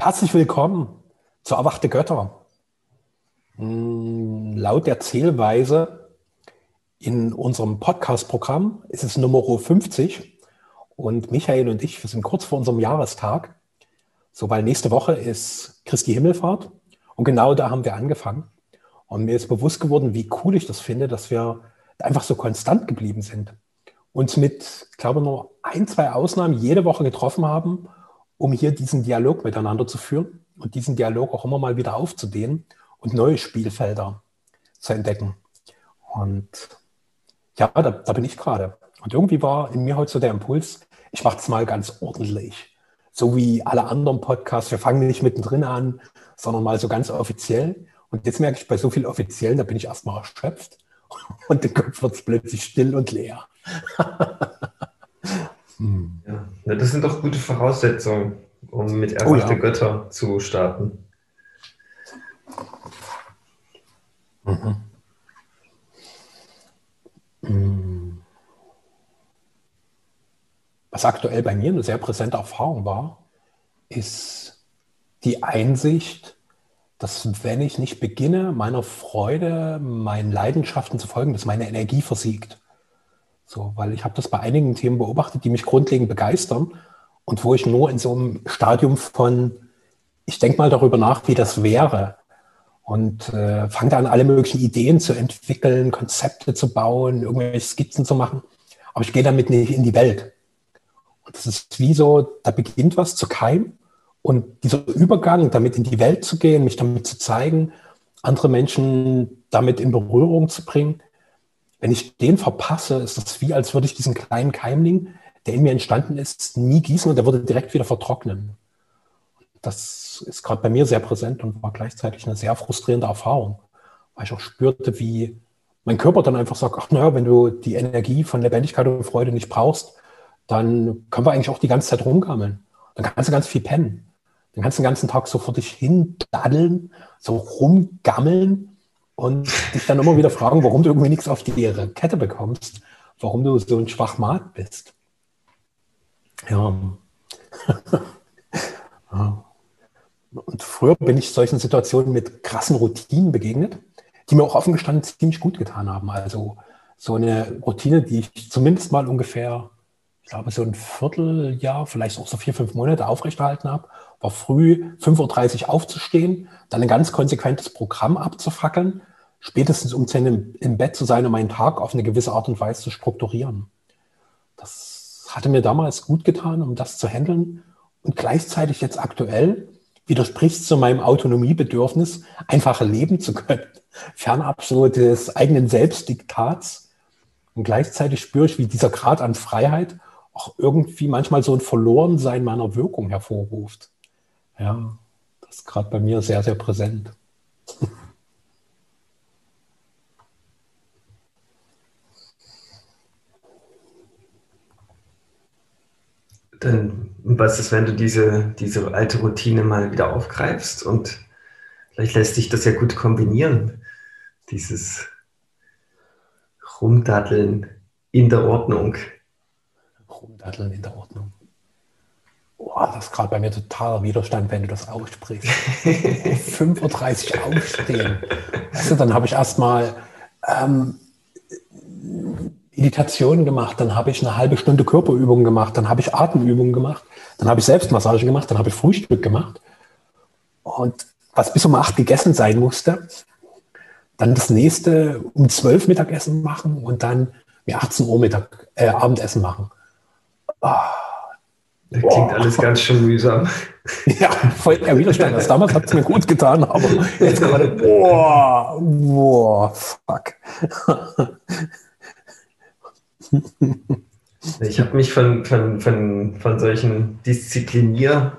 Herzlich willkommen zu Erwachte Götter. Hm, laut der Zählweise in unserem Podcast-Programm ist es Nummer 50 und Michael und ich, wir sind kurz vor unserem Jahrestag. So, weil nächste Woche ist Christi Himmelfahrt und genau da haben wir angefangen. Und mir ist bewusst geworden, wie cool ich das finde, dass wir einfach so konstant geblieben sind. Uns mit, glaube ich, nur ein, zwei Ausnahmen jede Woche getroffen haben um hier diesen Dialog miteinander zu führen und diesen Dialog auch immer mal wieder aufzudehnen und neue Spielfelder zu entdecken. Und ja, da, da bin ich gerade. Und irgendwie war in mir heute so der Impuls, ich mache es mal ganz ordentlich. So wie alle anderen Podcasts. Wir fangen nicht mittendrin an, sondern mal so ganz offiziell. Und jetzt merke ich bei so viel Offiziellen, da bin ich erstmal erschöpft. Und der Kopf wird plötzlich still und leer. Hm. Ja, das sind doch gute Voraussetzungen, um mit Erwachte oh, ja. Götter zu starten. Mhm. Hm. Was aktuell bei mir eine sehr präsente Erfahrung war, ist die Einsicht, dass wenn ich nicht beginne, meiner Freude, meinen Leidenschaften zu folgen, dass meine Energie versiegt. So, weil ich habe das bei einigen Themen beobachtet, die mich grundlegend begeistern und wo ich nur in so einem Stadium von, ich denke mal darüber nach, wie das wäre und äh, fange an, alle möglichen Ideen zu entwickeln, Konzepte zu bauen, irgendwelche Skizzen zu machen. Aber ich gehe damit nicht in die Welt. Und das ist wie so, da beginnt was zu keimen und dieser Übergang, damit in die Welt zu gehen, mich damit zu zeigen, andere Menschen damit in Berührung zu bringen, wenn ich den verpasse, ist das wie, als würde ich diesen kleinen Keimling, der in mir entstanden ist, nie gießen und der würde direkt wieder vertrocknen. Das ist gerade bei mir sehr präsent und war gleichzeitig eine sehr frustrierende Erfahrung, weil ich auch spürte, wie mein Körper dann einfach sagt, ach naja, wenn du die Energie von Lebendigkeit und Freude nicht brauchst, dann können wir eigentlich auch die ganze Zeit rumgammeln. Dann kannst du ganz viel pennen. Dann kannst du den ganzen Tag so vor dich hin daddeln, so rumgammeln und dich dann immer wieder fragen, warum du irgendwie nichts auf die Kette bekommst, warum du so ein Schwachmat bist. Ja. Und früher bin ich solchen Situationen mit krassen Routinen begegnet, die mir auch offen gestanden ziemlich gut getan haben. Also so eine Routine, die ich zumindest mal ungefähr, ich glaube, so ein Vierteljahr, vielleicht auch so vier, fünf Monate aufrechterhalten habe, war früh 5.30 Uhr aufzustehen, dann ein ganz konsequentes Programm abzufackeln, spätestens um 10 im, Bett zu sein, um meinen Tag auf eine gewisse Art und Weise zu strukturieren. Das hatte mir damals gut getan, um das zu handeln. Und gleichzeitig jetzt aktuell widerspricht es zu meinem Autonomiebedürfnis, einfach leben zu können, fernab so des eigenen Selbstdiktats. Und gleichzeitig spüre ich, wie dieser Grad an Freiheit auch irgendwie manchmal so ein Verlorensein meiner Wirkung hervorruft. Ja, das ist gerade bei mir sehr, sehr präsent. Dann, was ist, wenn du diese, diese alte Routine mal wieder aufgreifst und vielleicht lässt sich das ja gut kombinieren, dieses Rumdatteln in der Ordnung. Rumdatteln in der Ordnung. Boah, das ist gerade bei mir totaler Widerstand, wenn du das aussprichst. 5.30 Uhr aufstehen. Du, dann habe ich erstmal ähm, Meditation gemacht, dann habe ich eine halbe Stunde Körperübungen gemacht, dann habe ich Atemübungen gemacht, dann habe ich Selbstmassage gemacht, dann habe ich Frühstück gemacht. Und was bis um acht gegessen sein musste, dann das nächste um zwölf Mittagessen machen und dann wie 18 Uhr Mittag, äh, Abendessen machen. Oh, das klingt boah. alles ganz schön mühsam. Ja, voll der Widerstand. Das damals hat es mir gut getan, aber jetzt gerade, boah, boah, fuck. Ich habe mich von, von, von, von solchen disziplinierenden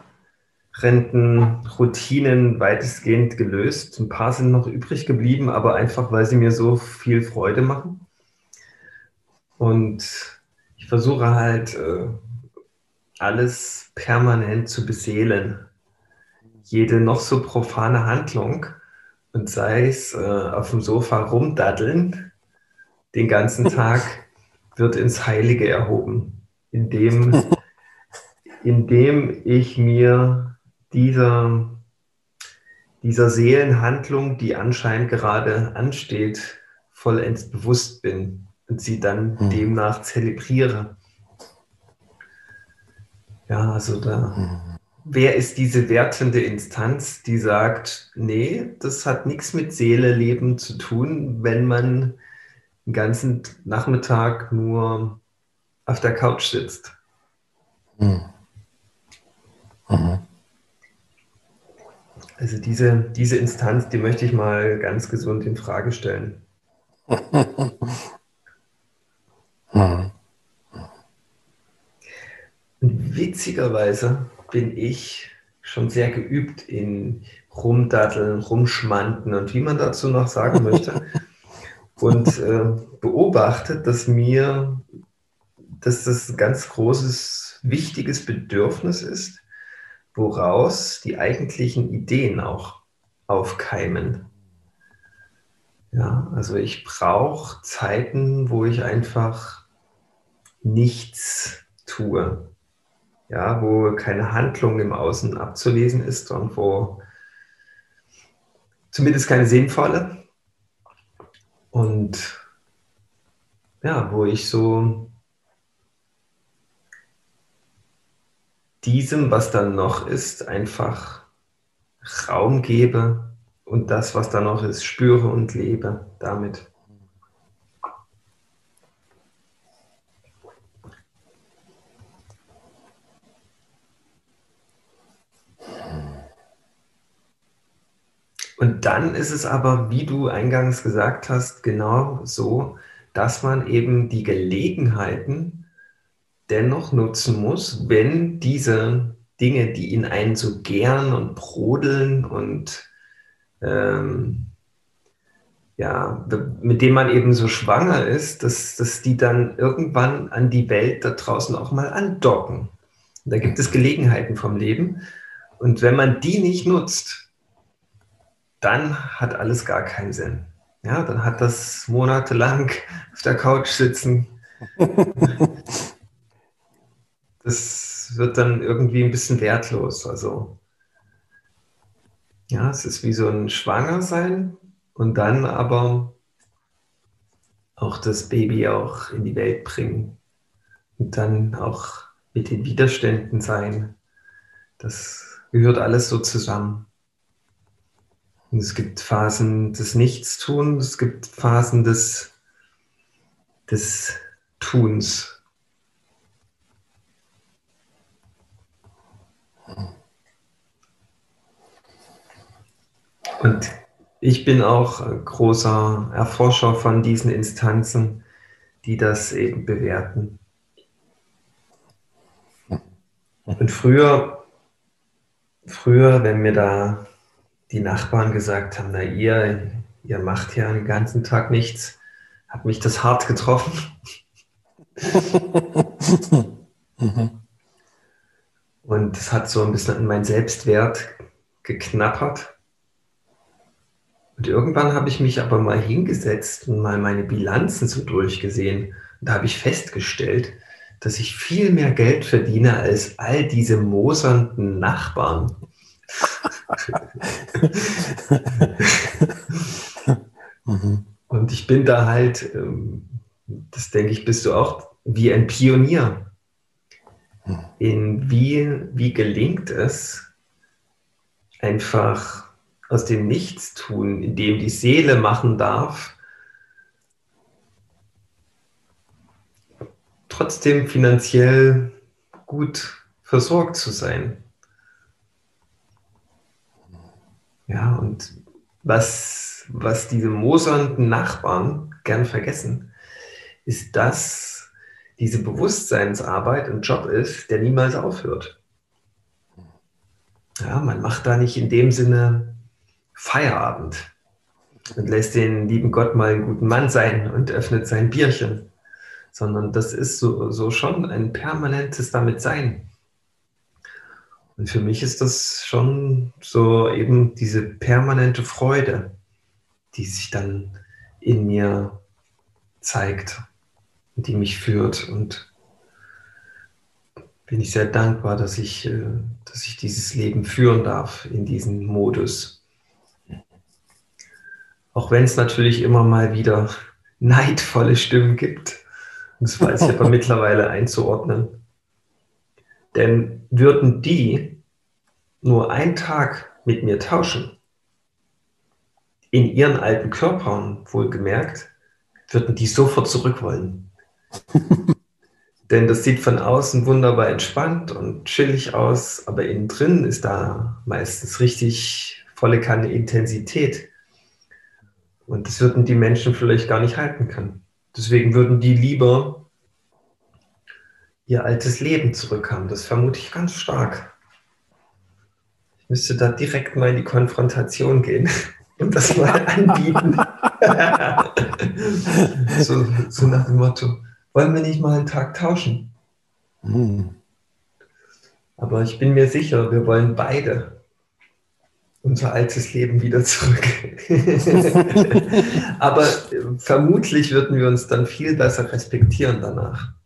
Routinen weitestgehend gelöst. Ein paar sind noch übrig geblieben, aber einfach, weil sie mir so viel Freude machen. Und ich versuche halt, äh, alles permanent zu beseelen. Jede noch so profane Handlung und sei es äh, auf dem Sofa rumdaddeln den ganzen Tag wird ins Heilige erhoben, indem, indem ich mir dieser, dieser Seelenhandlung, die anscheinend gerade ansteht, vollends bewusst bin und sie dann mhm. demnach zelebriere. Ja, also da, mhm. wer ist diese wertende Instanz, die sagt, nee, das hat nichts mit Seele, Leben zu tun, wenn man den ganzen Nachmittag nur auf der Couch sitzt? Mhm. Mhm. Also diese, diese Instanz, die möchte ich mal ganz gesund in Frage stellen. Mhm. Witzigerweise bin ich schon sehr geübt in Rumdatteln, Rumschmanden und wie man dazu noch sagen möchte. und äh, beobachtet, dass mir, dass das ein ganz großes, wichtiges Bedürfnis ist, woraus die eigentlichen Ideen auch aufkeimen. Ja, also ich brauche Zeiten, wo ich einfach nichts tue ja, wo keine Handlung im Außen abzulesen ist und wo zumindest keine sinnvolle. Und ja, wo ich so diesem, was dann noch ist, einfach Raum gebe und das, was da noch ist, spüre und lebe damit. Und dann ist es aber, wie du eingangs gesagt hast, genau so, dass man eben die Gelegenheiten dennoch nutzen muss, wenn diese Dinge, die in einen so gern und brodeln und ähm, ja, mit denen man eben so schwanger ist, dass, dass die dann irgendwann an die Welt da draußen auch mal andocken. Und da gibt es Gelegenheiten vom Leben. Und wenn man die nicht nutzt, dann hat alles gar keinen Sinn. Ja, dann hat das monatelang auf der Couch sitzen. das wird dann irgendwie ein bisschen wertlos. Also, ja, es ist wie so ein Schwangersein und dann aber auch das Baby auch in die Welt bringen und dann auch mit den Widerständen sein. Das gehört alles so zusammen. Und es gibt Phasen des Nichtstuns, es gibt Phasen des, des Tuns. Und ich bin auch großer Erforscher von diesen Instanzen, die das eben bewerten. Und früher, früher, wenn mir da die Nachbarn gesagt haben, na ihr, ihr macht ja den ganzen Tag nichts, hat mich das hart getroffen. Und es hat so ein bisschen an meinen Selbstwert geknappert. Und irgendwann habe ich mich aber mal hingesetzt und mal meine Bilanzen so durchgesehen. Und da habe ich festgestellt, dass ich viel mehr Geld verdiene als all diese mosernden Nachbarn. Und ich bin da halt, ähm, das denke ich, bist du auch wie ein Pionier. In wie, wie gelingt es, einfach aus dem Nichtstun, in dem die Seele machen darf, trotzdem finanziell gut versorgt zu sein. Ja, und was, was diese mosernden Nachbarn gern vergessen, ist, dass diese Bewusstseinsarbeit ein Job ist, der niemals aufhört. Ja, man macht da nicht in dem Sinne Feierabend und lässt den lieben Gott mal einen guten Mann sein und öffnet sein Bierchen, sondern das ist so, so schon ein permanentes Damit-Sein. Und für mich ist das schon so eben diese permanente Freude, die sich dann in mir zeigt und die mich führt. Und bin ich sehr dankbar, dass ich äh, dass ich dieses Leben führen darf in diesem Modus. Auch wenn es natürlich immer mal wieder neidvolle Stimmen gibt. Das weiß ich aber mittlerweile einzuordnen. Denn würden die nur einen Tag mit mir tauschen, in ihren alten Körpern wohlgemerkt, würden die sofort zurück wollen. Denn das sieht von außen wunderbar entspannt und chillig aus, aber innen drin ist da meistens richtig volle Kanne Intensität. Und das würden die Menschen vielleicht gar nicht halten können. Deswegen würden die lieber ihr altes Leben zurückhaben. Das vermute ich ganz stark. Ich müsste da direkt mal in die Konfrontation gehen und das mal anbieten. so, so nach dem Motto, wollen wir nicht mal einen Tag tauschen? Hm. Aber ich bin mir sicher, wir wollen beide unser altes Leben wieder zurück. Aber vermutlich würden wir uns dann viel besser respektieren danach.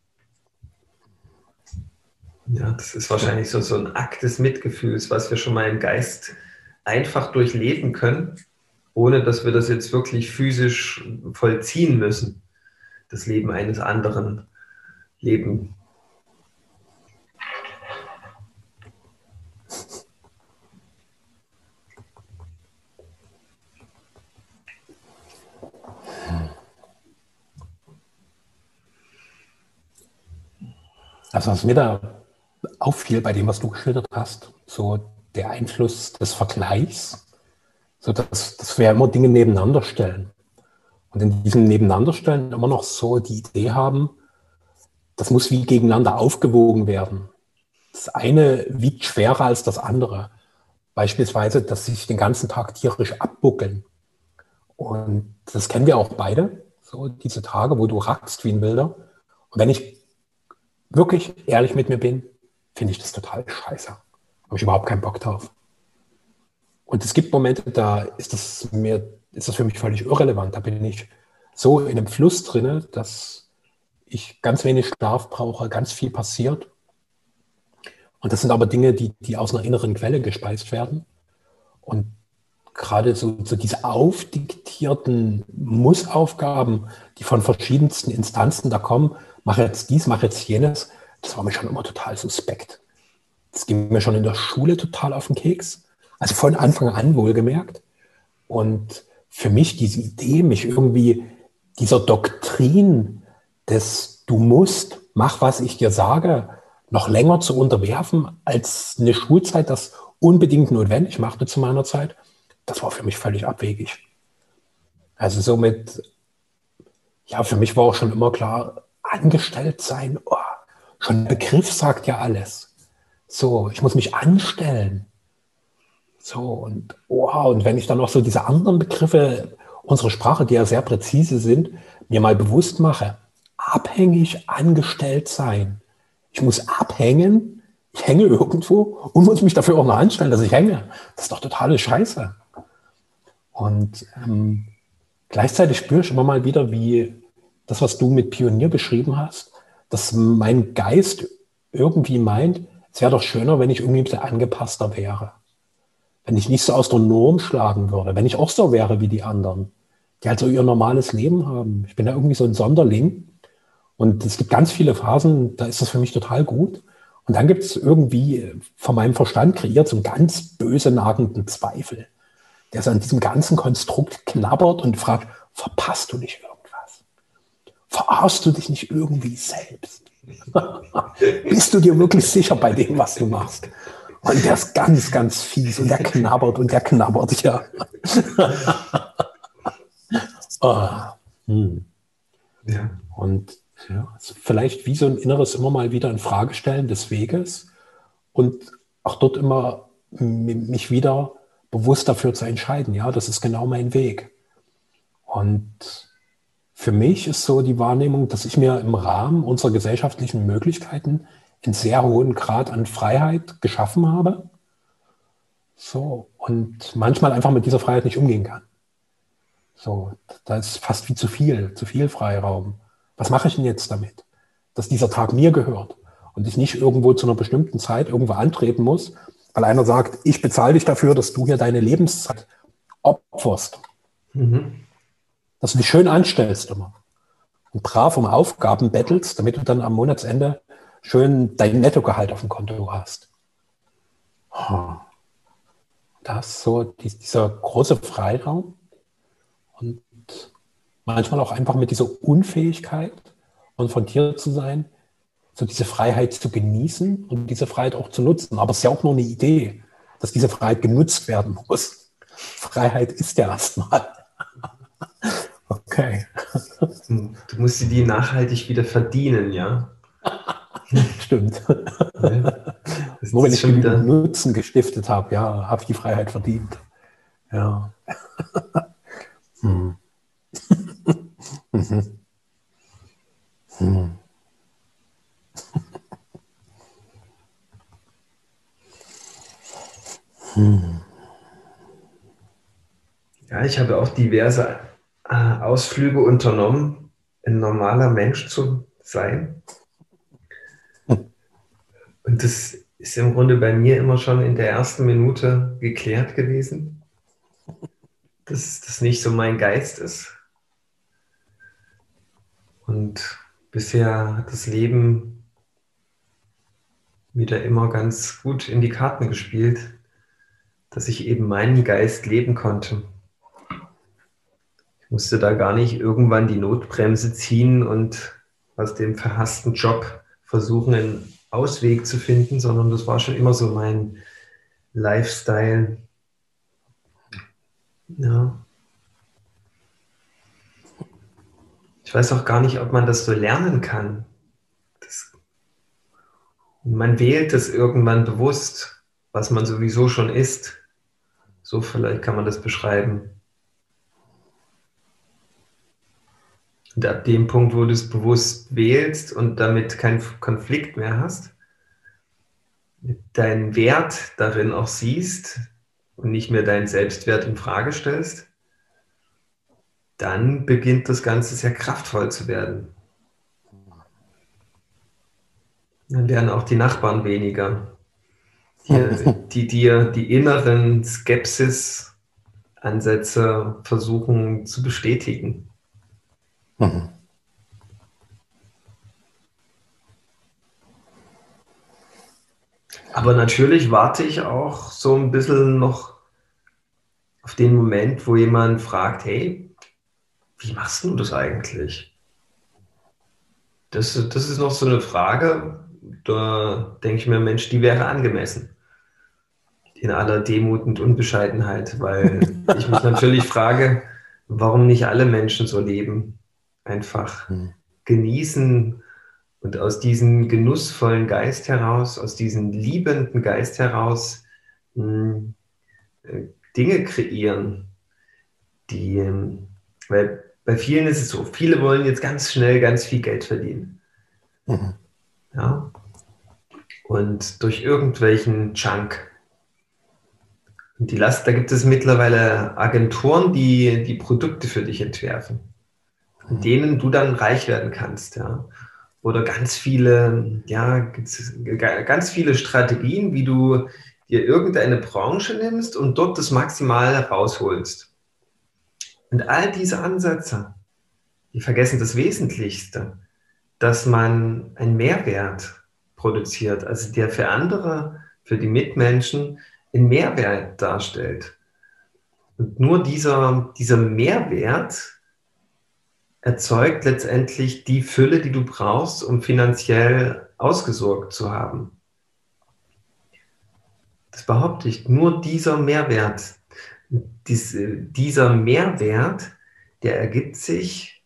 Ja, das ist wahrscheinlich so, so ein Akt des Mitgefühls, was wir schon mal im Geist einfach durchleben können, ohne dass wir das jetzt wirklich physisch vollziehen müssen das Leben eines anderen leben. Also was mir da auffiel bei dem, was du geschildert hast, so der Einfluss des Vergleichs, so dass, dass wir immer Dinge nebeneinander stellen. Und in diesem Nebeneinanderstellen immer noch so die Idee haben, das muss wie gegeneinander aufgewogen werden. Das eine wiegt schwerer als das andere. Beispielsweise, dass sie sich den ganzen Tag tierisch abbuckeln. Und das kennen wir auch beide, so diese Tage, wo du rackst wie ein Wilder. Und wenn ich wirklich ehrlich mit mir bin, finde ich das total scheiße. Habe ich überhaupt keinen Bock drauf. Und es gibt Momente, da ist das mir ist das für mich völlig irrelevant. Da bin ich so in einem Fluss drin, dass ich ganz wenig Schlaf brauche, ganz viel passiert. Und das sind aber Dinge, die, die aus einer inneren Quelle gespeist werden. Und gerade so, so diese aufdiktierten Mussaufgaben, die von verschiedensten Instanzen da kommen, mache jetzt dies, mache jetzt jenes, das war mir schon immer total suspekt. Das ging mir schon in der Schule total auf den Keks. Also von Anfang an wohlgemerkt. Und für mich diese Idee, mich irgendwie dieser Doktrin des Du musst, mach, was ich dir sage, noch länger zu unterwerfen, als eine Schulzeit das unbedingt notwendig machte zu meiner Zeit, das war für mich völlig abwegig. Also somit, ja, für mich war auch schon immer klar, angestellt sein, oh, schon der Begriff sagt ja alles. So, ich muss mich anstellen. So, und wow, und wenn ich dann noch so diese anderen Begriffe unserer Sprache, die ja sehr präzise sind, mir mal bewusst mache, abhängig angestellt sein. Ich muss abhängen, ich hänge irgendwo und muss mich dafür auch noch anstellen, dass ich hänge. Das ist doch totale Scheiße. Und ähm, gleichzeitig spüre ich immer mal wieder, wie das, was du mit Pionier beschrieben hast, dass mein Geist irgendwie meint, es wäre doch schöner, wenn ich irgendwie angepasster wäre wenn ich nicht so aus der Norm schlagen würde, wenn ich auch so wäre wie die anderen, die halt so ihr normales Leben haben. Ich bin ja irgendwie so ein Sonderling. Und es gibt ganz viele Phasen, da ist das für mich total gut. Und dann gibt es irgendwie von meinem Verstand kreiert so einen ganz böse nagenden Zweifel, der so an diesem ganzen Konstrukt knabbert und fragt, verpasst du nicht irgendwas? Verarschst du dich nicht irgendwie selbst? Bist du dir wirklich sicher bei dem, was du machst? Und der ist ganz, ganz fies und der knabbert und der knabbert, ja. oh. hm. ja. Und ja, vielleicht wie so ein inneres immer mal wieder in Frage stellen des Weges und auch dort immer mich wieder bewusst dafür zu entscheiden, ja, das ist genau mein Weg. Und für mich ist so die Wahrnehmung, dass ich mir im Rahmen unserer gesellschaftlichen Möglichkeiten in sehr hohen Grad an Freiheit geschaffen habe. So, und manchmal einfach mit dieser Freiheit nicht umgehen kann. So, da ist fast wie zu viel, zu viel Freiraum. Was mache ich denn jetzt damit? Dass dieser Tag mir gehört und ich nicht irgendwo zu einer bestimmten Zeit irgendwo antreten muss weil einer sagt, ich bezahle dich dafür, dass du hier deine Lebenszeit opferst. Mhm. Dass du dich schön anstellst immer. Und brav um Aufgaben bettelst, damit du dann am Monatsende schön dein Nettogehalt auf dem Konto hast. Das ist so dieser große Freiraum und manchmal auch einfach mit dieser Unfähigkeit, konfrontiert zu sein, so diese Freiheit zu genießen und diese Freiheit auch zu nutzen. Aber es ist ja auch nur eine Idee, dass diese Freiheit genutzt werden muss. Freiheit ist ja erstmal. Okay. Du musst sie die nachhaltig wieder verdienen, ja? Stimmt. Ja. Nur wenn ich genügend Nutzen gestiftet habe, ja, habe ich die Freiheit verdient. Ja. hm. mhm. Hm. Hm. Ja, ich habe auch diverse Ausflüge unternommen, ein normaler Mensch zu sein. Und das ist im Grunde bei mir immer schon in der ersten Minute geklärt gewesen, dass das nicht so mein Geist ist. Und bisher hat das Leben wieder immer ganz gut in die Karten gespielt, dass ich eben meinen Geist leben konnte. Musste da gar nicht irgendwann die Notbremse ziehen und aus dem verhassten Job versuchen, einen Ausweg zu finden, sondern das war schon immer so mein Lifestyle. Ja. Ich weiß auch gar nicht, ob man das so lernen kann. Das, man wählt es irgendwann bewusst, was man sowieso schon ist. So vielleicht kann man das beschreiben. Und ab dem Punkt, wo du es bewusst wählst und damit keinen Konflikt mehr hast, deinen Wert darin auch siehst und nicht mehr deinen Selbstwert in Frage stellst, dann beginnt das Ganze sehr kraftvoll zu werden. Dann werden auch die Nachbarn weniger, die, die dir die inneren Skepsis-Ansätze versuchen zu bestätigen. Mhm. Aber natürlich warte ich auch so ein bisschen noch auf den Moment, wo jemand fragt, hey, wie machst du das eigentlich? Das, das ist noch so eine Frage, da denke ich mir, Mensch, die wäre angemessen. In aller Demut und Unbescheidenheit, weil ich mich natürlich frage, warum nicht alle Menschen so leben. Einfach hm. genießen und aus diesem genussvollen Geist heraus, aus diesem liebenden Geist heraus mh, hm, Dinge kreieren, die, weil bei vielen ist es so, viele wollen jetzt ganz schnell ganz viel Geld verdienen. Mhm. Ja. Und durch irgendwelchen Junk. Und die Last, da gibt es mittlerweile Agenturen, die die Produkte für dich entwerfen, in denen du dann reich werden kannst. Ja. Oder ganz viele, ja, ganz viele Strategien, wie du dir irgendeine Branche nimmst und dort das Maximale rausholst. Und all diese Ansätze, die vergessen das Wesentlichste, dass man einen Mehrwert produziert, also der für andere, für die Mitmenschen einen Mehrwert darstellt. Und nur dieser, dieser Mehrwert erzeugt letztendlich die Fülle, die du brauchst, um finanziell ausgesorgt zu haben. Das behaupte ich. Nur dieser Mehrwert dies, dieser Mehrwert, der ergibt sich,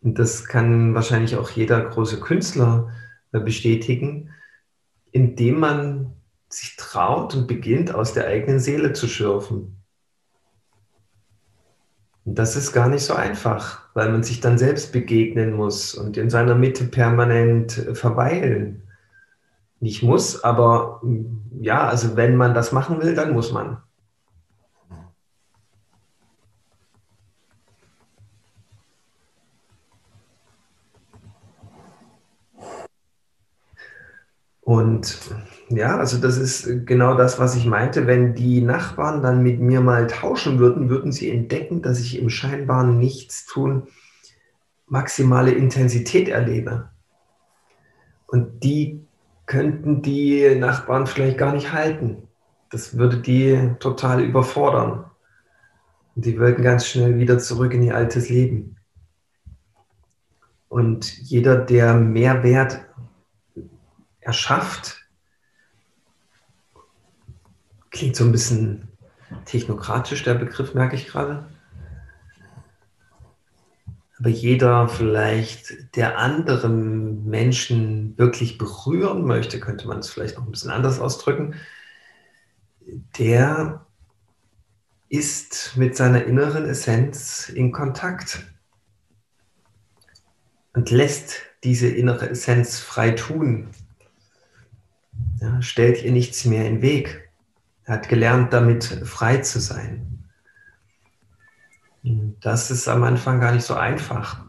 und das kann wahrscheinlich auch jeder große Künstler äh, bestätigen, indem man sich traut und beginnt, aus der eigenen Seele zu schürfen. Und das ist gar nicht so einfach, weil man sich dann selbst begegnen muss und in seiner Mitte permanent äh, verweilen. Nicht muss, aber ja, also wenn man das machen will, dann muss man. Und Ja, also das ist genau das, was ich meinte. Wenn die Nachbarn dann mit mir mal tauschen würden, würden sie entdecken, dass ich im scheinbaren Nichtstun maximale Intensität erlebe. Und die könnten die Nachbarn vielleicht gar nicht halten. Das würde die total überfordern. Und die würden ganz schnell wieder zurück in ihr altes Leben. Und jeder, der Mehrwert erschafft, Klingt so ein bisschen technokratisch, der Begriff, merke ich gerade. Aber jeder vielleicht, der anderen Menschen wirklich berühren möchte, könnte man es vielleicht noch ein bisschen anders ausdrücken, der ist mit seiner inneren Essenz in Kontakt und lässt diese innere Essenz frei tun. Ja, stellt ihr nichts mehr in den Weg. Er hat gelernt, damit frei zu sein. Das ist am Anfang gar nicht so einfach.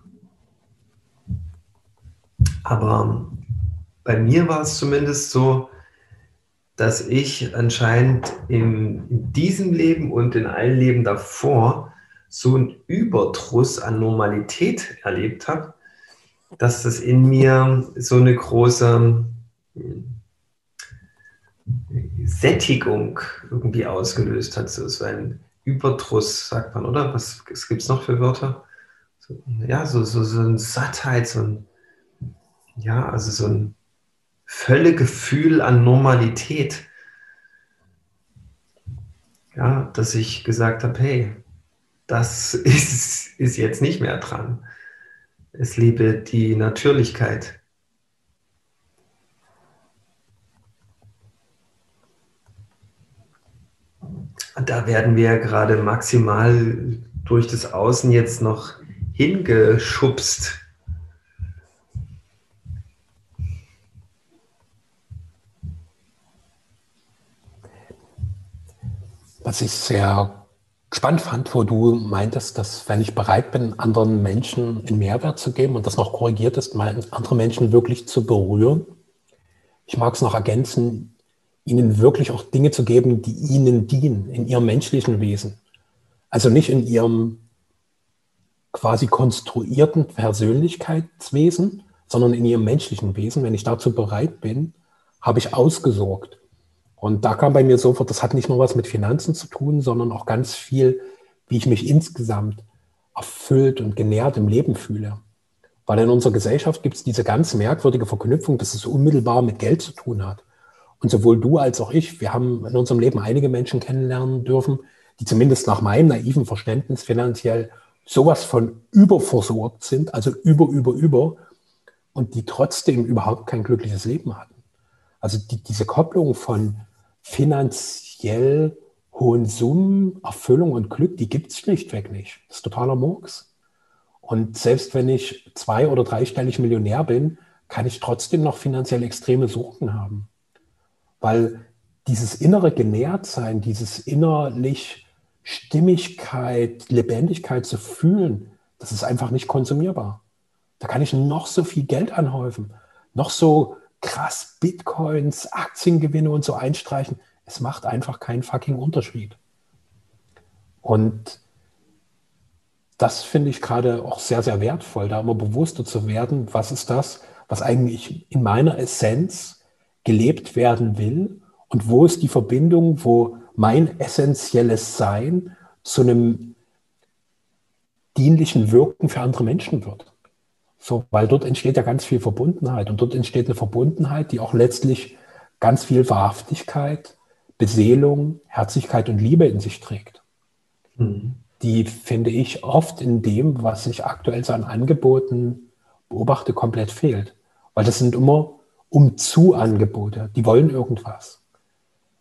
Aber bei mir war es zumindest so, dass ich anscheinend in, in diesem Leben und in allen Leben davor so einen Überdruss an Normalität erlebt habe, dass das in mir so eine große Sättigung irgendwie ausgelöst hat. So, so ein Überdruss, sagt man, oder? Was, gibt es noch für Wörter? So, ja, so, so, so ein Sattheit, so ein, ja, also so ein Völlegefühl an Normalität. Ja, dass ich gesagt habe, hey, das ist, ist jetzt nicht mehr dran. Es liebe die Natürlichkeit. Da werden wir gerade maximal durch das Außen jetzt noch hingeschubst. Was ich sehr spannend fand, wo du meintest, dass wenn ich bereit bin, anderen Menschen einen Mehrwert zu geben und das noch korrigiert ist, andere Menschen wirklich zu berühren. Ich mag es noch ergänzen, ihnen wirklich auch Dinge zu geben, die ihnen dienen in ihrem menschlichen Wesen. Also nicht in ihrem quasi konstruierten Persönlichkeitswesen, sondern in ihrem menschlichen Wesen. Wenn ich dazu bereit bin, habe ich ausgesorgt. Und da kam bei mir sofort, das hat nicht nur was mit Finanzen zu tun, sondern auch ganz viel, wie ich mich insgesamt erfüllt und genährt im Leben fühle. Weil in unserer Gesellschaft gibt es diese ganz merkwürdige Verknüpfung, dass es unmittelbar mit Geld zu tun hat. Und sowohl du als auch ich, wir haben in unserem Leben einige Menschen kennenlernen dürfen, die zumindest nach meinem naiven Verständnis finanziell sowas von überversorgt sind, also über, über, über, und die trotzdem überhaupt kein glückliches Leben hatten. Also die, diese Kopplung von finanziell hohen Summen, Erfüllung und Glück, die gibt es schlichtweg nicht. Das ist totaler Murks. Und selbst wenn ich zwei- oder dreistellig Millionär bin, kann ich trotzdem noch finanziell extreme Sorgen haben. Weil dieses innere Genährtsein, dieses innerlich Stimmigkeit, Lebendigkeit zu fühlen, das ist einfach nicht konsumierbar. Da kann ich noch so viel Geld anhäufen, noch so krass Bitcoins, Aktiengewinne und so einstreichen. Es macht einfach keinen fucking Unterschied. Und das finde ich gerade auch sehr, sehr wertvoll, da immer bewusster zu werden, was ist das, was eigentlich in meiner Essenz gelebt werden will und wo ist die Verbindung, wo mein essentielles Sein zu einem dienlichen Wirken für andere Menschen wird. So, weil dort entsteht ja ganz viel Verbundenheit und dort entsteht eine Verbundenheit, die auch letztlich ganz viel Wahrhaftigkeit, Beseelung, Herzlichkeit und Liebe in sich trägt. Mhm. Die finde ich oft in dem, was ich aktuell so an Angeboten beobachte, komplett fehlt. Weil das sind immer um zu Angebote. Die wollen irgendwas.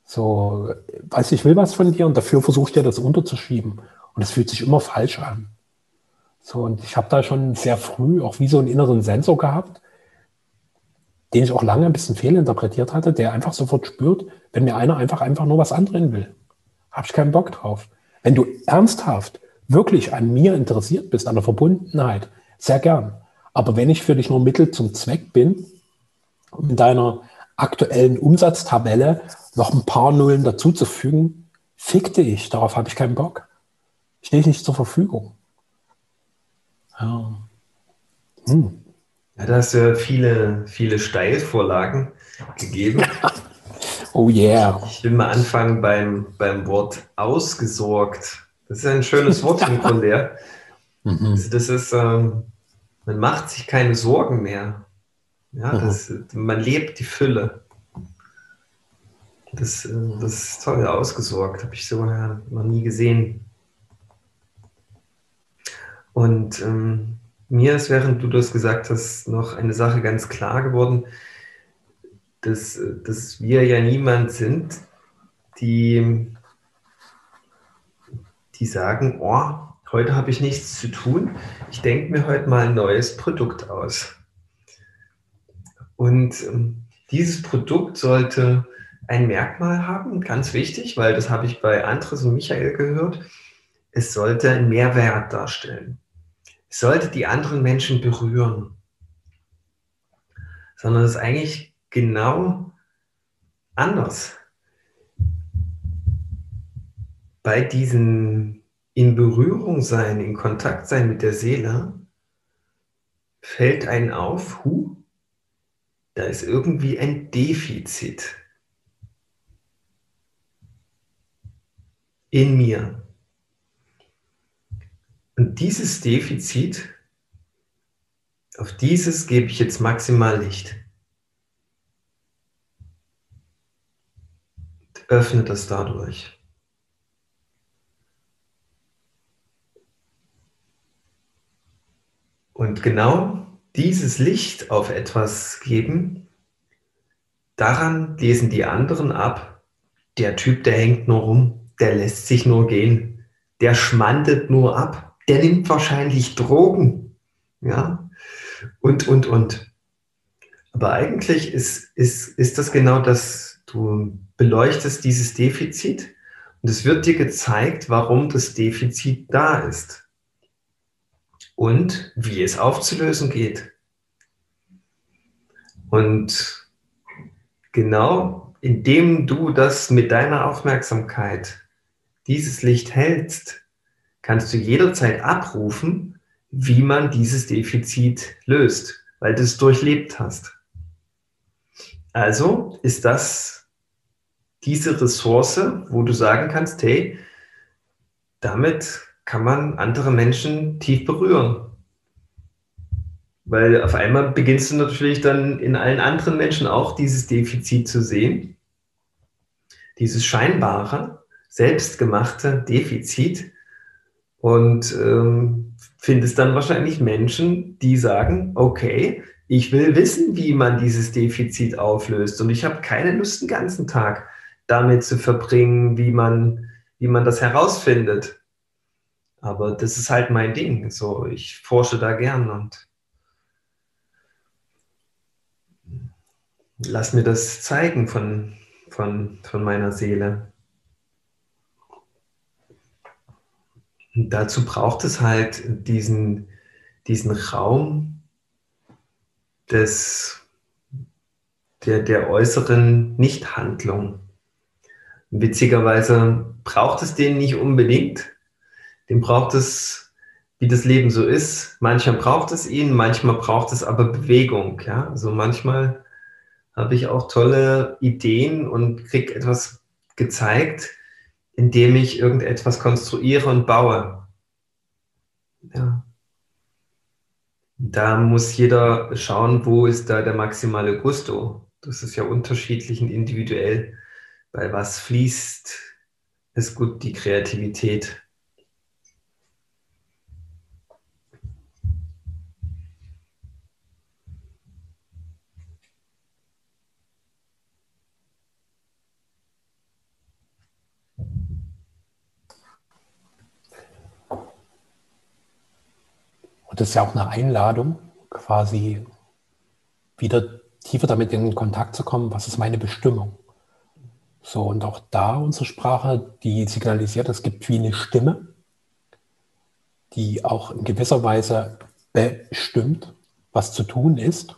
So, weiß ich will was von dir und dafür versucht er das unterzuschieben. Und es fühlt sich immer falsch an. So, und ich habe da schon sehr früh auch wie so einen inneren Sensor gehabt, den ich auch lange ein bisschen fehlinterpretiert hatte, der einfach sofort spürt, wenn mir einer einfach einfach nur was andrehen will. Habe ich keinen Bock drauf. Wenn du ernsthaft wirklich an mir interessiert bist, an der Verbundenheit, sehr gern. Aber wenn ich für dich nur Mittel zum Zweck bin, in deiner aktuellen Umsatztabelle noch ein paar Nullen dazuzufügen, fickte ich. Darauf habe ich keinen Bock. Stehe ich nicht zur Verfügung. Ja. Hm. Ja, da hast du ja viele, viele Steilvorlagen gegeben. oh yeah. Ich will mal anfangen beim, beim Wort ausgesorgt. Das ist ein schönes Wort Grunde. Mhm. Also das ist, ähm, man macht sich keine Sorgen mehr. Ja, mhm. das, man lebt die Fülle. Das, äh, das ist toll ausgesorgt, habe ich so ja, noch nie gesehen. Und ähm, mir ist, während du das gesagt hast, noch eine Sache ganz klar geworden, dass, dass wir ja niemand sind, die, die sagen, oh, heute habe ich nichts zu tun, ich denke mir heute mal ein neues Produkt aus. Und ähm, dieses Produkt sollte ein Merkmal haben, ganz wichtig, weil das habe ich bei Andres und Michael gehört. Es sollte einen Mehrwert darstellen. Es sollte die anderen Menschen berühren. Sondern es ist eigentlich genau anders. Bei diesem in Berührung sein, in Kontakt sein mit der Seele, fällt einen auf, hu, da ist irgendwie ein Defizit in mir. Und dieses Defizit, auf dieses gebe ich jetzt maximal Licht. Öffne das dadurch. Und genau dieses Licht auf etwas geben, daran lesen die anderen ab, der Typ, der hängt nur rum, der lässt sich nur gehen, der schmandet nur ab, der nimmt wahrscheinlich Drogen, ja, und, und, und. Aber eigentlich ist, ist, ist das genau das, du beleuchtest dieses Defizit und es wird dir gezeigt, warum das Defizit da ist und wie es aufzulösen geht. Und genau indem du das mit deiner Aufmerksamkeit, dieses Licht hältst, kannst du jederzeit abrufen, wie man dieses Defizit löst, weil du es durchlebt hast. Also ist das diese Ressource, wo du sagen kannst, hey, damit kann man andere Menschen tief berühren. Weil auf einmal beginnst du natürlich dann in allen anderen Menschen auch dieses Defizit zu sehen. Dieses scheinbare, selbstgemachte Defizit. Und ähm, findest dann wahrscheinlich Menschen, die sagen, okay, ich will wissen, wie man dieses Defizit auflöst. Und ich habe keine Lust, den ganzen Tag damit zu verbringen, wie man, wie man das herausfindet. Aber das ist halt mein Ding. So, ich forsche da gern und lass mir das zeigen von, von, von meiner Seele. Und dazu braucht es halt diesen, diesen Raum des, der, der äußeren Nichthandlung. Witzigerweise braucht es den nicht unbedingt, dem braucht es, wie das Leben so ist. Manchmal braucht es ihn, manchmal braucht es aber Bewegung. Ja? Also manchmal habe ich auch tolle Ideen und kriege etwas gezeigt, indem ich irgendetwas konstruiere und baue. Ja. Da muss jeder schauen, wo ist da der maximale Gusto. Das ist ja unterschiedlich und individuell. Bei was fließt es gut die Kreativität? Das ist ja auch eine Einladung, quasi wieder tiefer damit in Kontakt zu kommen, was ist meine Bestimmung. So, und auch da unsere Sprache, die signalisiert, es gibt wie eine Stimme, die auch in gewisser Weise bestimmt, was zu tun ist,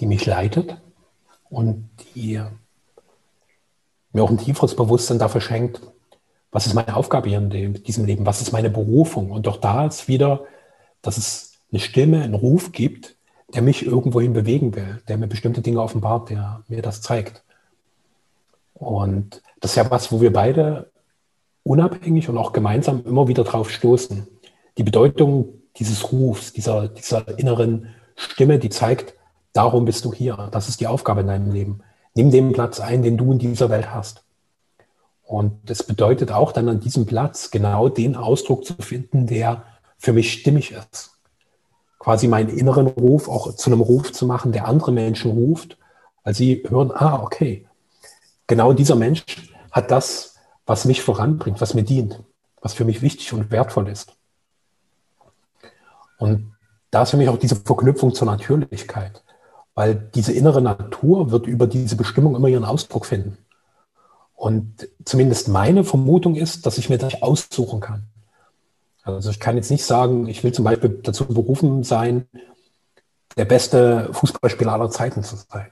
die mich leitet und die mir auch ein tieferes Bewusstsein dafür schenkt, was ist meine Aufgabe hier in diesem Leben, was ist meine Berufung. Und auch da ist wieder, dass es eine Stimme, einen Ruf gibt, der mich irgendwohin bewegen will, der mir bestimmte Dinge offenbart, der mir das zeigt. Und das ist ja was, wo wir beide unabhängig und auch gemeinsam immer wieder drauf stoßen. Die Bedeutung dieses Rufs, dieser, dieser inneren Stimme, die zeigt, darum bist du hier. Das ist die Aufgabe in deinem Leben. Nimm den Platz ein, den du in dieser Welt hast. Und das bedeutet auch dann an diesem Platz genau den Ausdruck zu finden, der für mich stimmig ist. Quasi meinen inneren Ruf auch zu einem Ruf zu machen, der andere Menschen ruft, weil sie hören, ah, okay, genau dieser Mensch hat das, was mich voranbringt, was mir dient, was für mich wichtig und wertvoll ist. Und da ist für mich auch diese Verknüpfung zur Natürlichkeit, weil diese innere Natur wird über diese Bestimmung immer ihren Ausdruck finden. Und zumindest meine Vermutung ist, dass ich mir das aussuchen kann. Also ich kann jetzt nicht sagen, ich will zum Beispiel dazu berufen sein, der beste Fußballspieler aller Zeiten zu sein.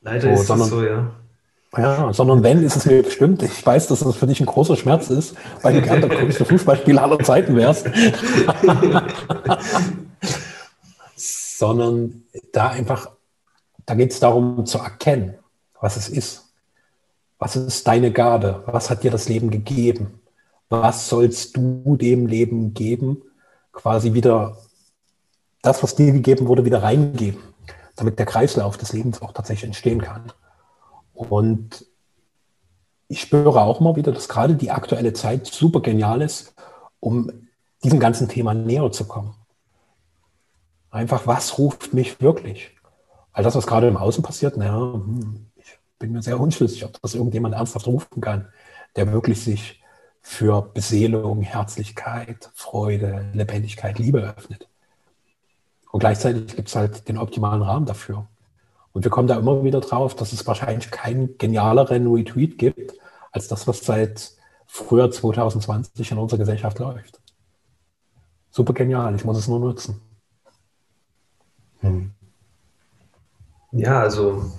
Leider so, ist sondern, das so, ja. Ja, sondern wenn, ist es mir bestimmt. Ich weiß, dass das für dich ein großer Schmerz ist, weil du gerne der größte Fußballspieler aller Zeiten wärst. sondern da einfach, da geht es darum zu erkennen, was es ist. Was ist deine Gabe? Was hat dir das Leben gegeben? Was sollst du dem Leben geben? Quasi wieder das, was dir gegeben wurde, wieder reingeben, damit der Kreislauf des Lebens auch tatsächlich entstehen kann. Und ich spüre auch mal wieder, dass gerade die aktuelle Zeit super genial ist, um diesem ganzen Thema näher zu kommen. Einfach, was ruft mich wirklich? All das, was gerade im Außen passiert, naja, hm, ich bin mir sehr unschlüssig, ob das irgendjemand ernsthaft rufen kann, der wirklich sich für Beseelung, Herzlichkeit, Freude, Lebendigkeit, Liebe öffnet. Und gleichzeitig gibt es halt den optimalen Rahmen dafür. Und wir kommen da immer wieder drauf, dass es wahrscheinlich keinen genialeren Retweet gibt, als das, was seit Frühjahr 2020 in unserer Gesellschaft läuft. Super genial, ich muss es nur nutzen. Hm. Ja, also